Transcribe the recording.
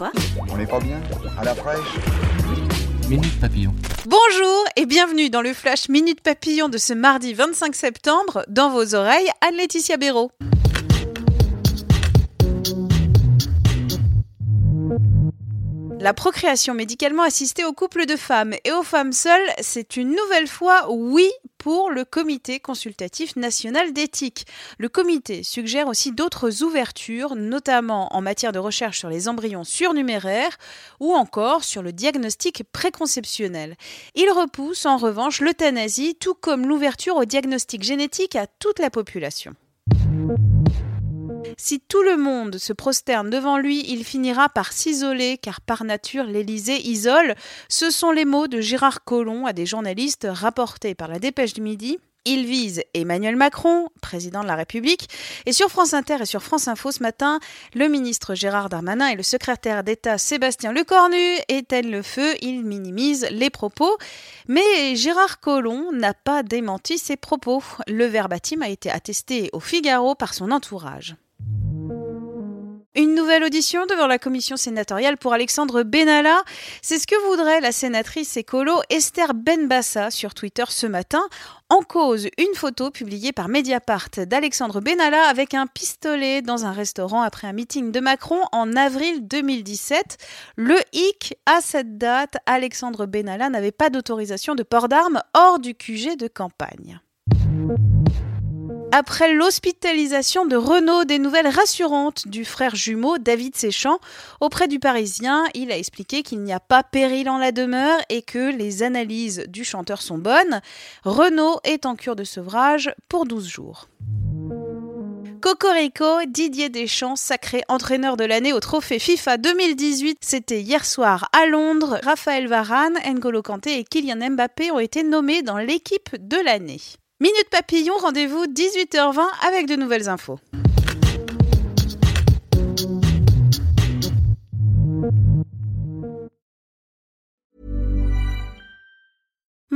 Quoi On n'est pas bien À la fraîche Minute Papillon. Bonjour et bienvenue dans le Flash Minute Papillon de ce mardi 25 septembre. Dans vos oreilles, Anne-Laetitia Béraud. La procréation médicalement assistée aux couples de femmes et aux femmes seules, c'est une nouvelle fois oui pour le Comité consultatif national d'éthique. Le comité suggère aussi d'autres ouvertures, notamment en matière de recherche sur les embryons surnuméraires ou encore sur le diagnostic préconceptionnel. Il repousse en revanche l'euthanasie, tout comme l'ouverture au diagnostic génétique à toute la population. Si tout le monde se prosterne devant lui, il finira par s'isoler, car par nature l'Élysée isole. Ce sont les mots de Gérard Collomb à des journalistes rapportés par la Dépêche du Midi. Il vise Emmanuel Macron, président de la République. Et sur France Inter et sur France Info ce matin, le ministre Gérard Darmanin et le secrétaire d'État Sébastien Lecornu éteignent le feu. Ils minimisent les propos. Mais Gérard Collomb n'a pas démenti ses propos. Le verbatim a été attesté au Figaro par son entourage. Une nouvelle audition devant la commission sénatoriale pour Alexandre Benalla. C'est ce que voudrait la sénatrice écolo Esther Benbassa sur Twitter ce matin. En cause, une photo publiée par Mediapart d'Alexandre Benalla avec un pistolet dans un restaurant après un meeting de Macron en avril 2017. Le hic, à cette date, Alexandre Benalla n'avait pas d'autorisation de port d'armes hors du QG de campagne. Après l'hospitalisation de Renault, des nouvelles rassurantes du frère jumeau David Séchant. Auprès du Parisien, il a expliqué qu'il n'y a pas péril en la demeure et que les analyses du chanteur sont bonnes. Renault est en cure de sevrage pour 12 jours. Cocorico, Didier Deschamps, sacré entraîneur de l'année au trophée FIFA 2018. C'était hier soir à Londres. Raphaël Varane, N'Golo Kanté et Kylian Mbappé ont été nommés dans l'équipe de l'année. Minute Papillon, rendez-vous 18h20 avec de nouvelles infos.